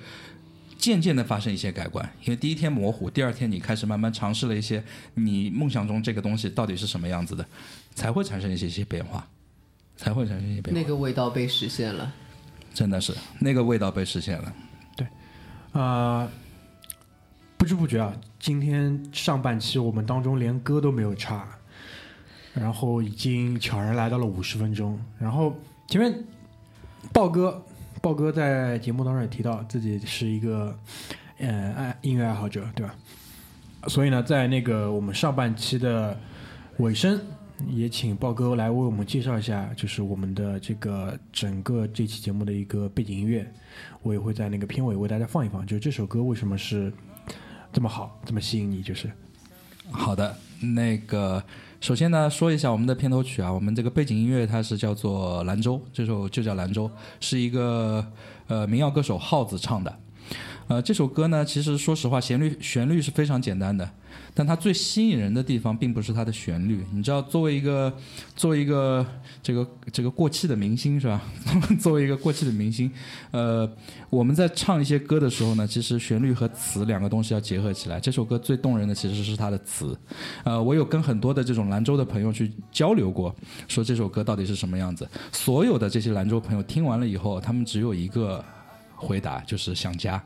渐渐的发生一些改观，因为第一天模糊，第二天你开始慢慢尝试了一些你梦想中这个东西到底是什么样子的，才会产生一些些变化，才会产生一些变化，那个味道被实现了。真的是那个味道被实现了。对啊，不知不觉啊，今天上半期我们当中连歌都没有插，然后已经悄然来到了五十分钟。然后前面豹哥，豹哥在节目当中也提到自己是一个呃爱音乐爱好者，对吧？所以呢，在那个我们上半期的尾声，也请豹哥来为我们介绍一下，就是我们的这个整个这期节目的一个背景音乐，我也会在那个片尾为大家放一放，就这首歌为什么是这么好，这么吸引你，就是好的，那个首先呢，说一下我们的片头曲啊，我们这个背景音乐它是叫做《兰州》，这首就叫《兰州》，是一个呃民谣歌手耗子唱的。呃，这首歌呢，其实说实话，旋律旋律是非常简单的，但它最吸引人的地方并不是它的旋律。你知道，作为一个作为一个这个这个过气的明星是吧？作为一个过气的明星，呃，我们在唱一些歌的时候呢，其实旋律和词两个东西要结合起来。这首歌最动人的其实是它的词。呃，我有跟很多的这种兰州的朋友去交流过，说这首歌到底是什么样子。所有的这些兰州朋友听完了以后，他们只有一个回答，就是想家。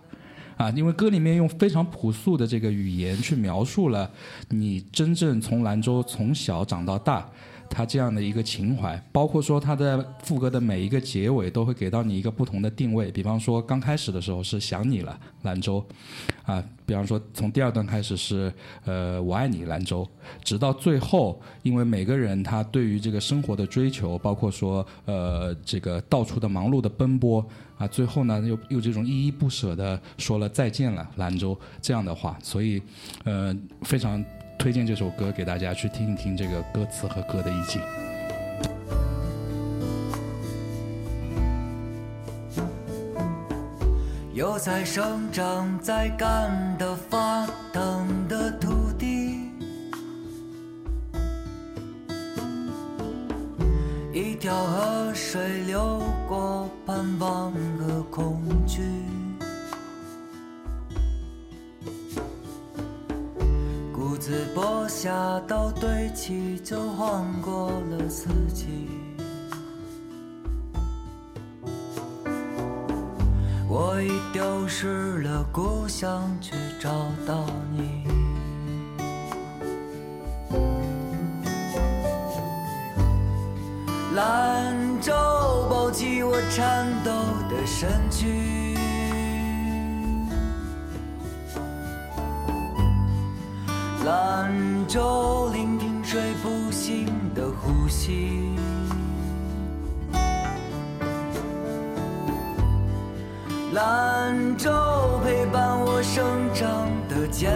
啊，因为歌里面用非常朴素的这个语言去描述了你真正从兰州从小长到大，他这样的一个情怀，包括说他的副歌的每一个结尾都会给到你一个不同的定位。比方说刚开始的时候是想你了，兰州，啊，比方说从第二段开始是呃我爱你兰州，直到最后，因为每个人他对于这个生活的追求，包括说呃这个到处的忙碌的奔波。啊，最后呢，又又这种依依不舍的说了再见了，兰州这样的话，所以，呃，非常推荐这首歌给大家去听一听这个歌词和歌的意境。有在生长在干的发疼的土条河水流过，盼望和恐惧。谷子播下到堆起，就晃过了四季。我已丢失了故乡，却找到你。兰州抱起我颤抖的身躯，兰州聆听睡不醒的呼吸。兰州陪伴我生长的坚